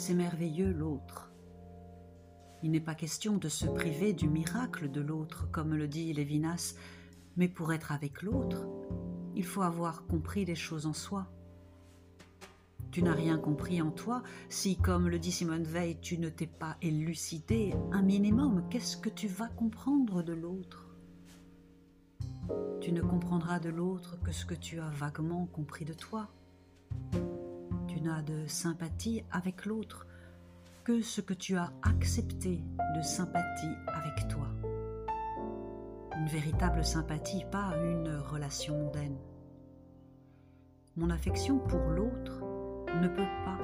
c'est merveilleux l'autre. Il n'est pas question de se priver du miracle de l'autre, comme le dit Lévinas, mais pour être avec l'autre, il faut avoir compris les choses en soi. Tu n'as rien compris en toi si, comme le dit Simone Veil, tu ne t'es pas élucidé un minimum. Qu'est-ce que tu vas comprendre de l'autre? Tu ne comprendras de l'autre que ce que tu as vaguement compris de toi. Tu n'as de sympathie avec l'autre que ce que tu as accepté de sympathie avec toi. Une véritable sympathie, pas une relation mondaine. Mon affection pour l'autre ne peut pas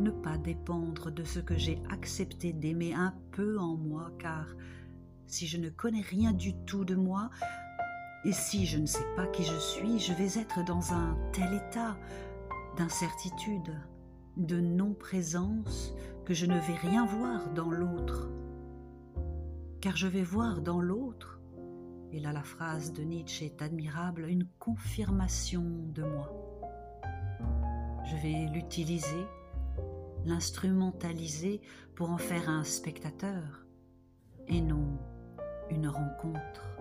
ne pas dépendre de ce que j'ai accepté d'aimer un peu en moi, car si je ne connais rien du tout de moi, et si je ne sais pas qui je suis, je vais être dans un tel état d'incertitude, de non-présence, que je ne vais rien voir dans l'autre. Car je vais voir dans l'autre, et là la phrase de Nietzsche est admirable, une confirmation de moi. Je vais l'utiliser, l'instrumentaliser pour en faire un spectateur et non une rencontre.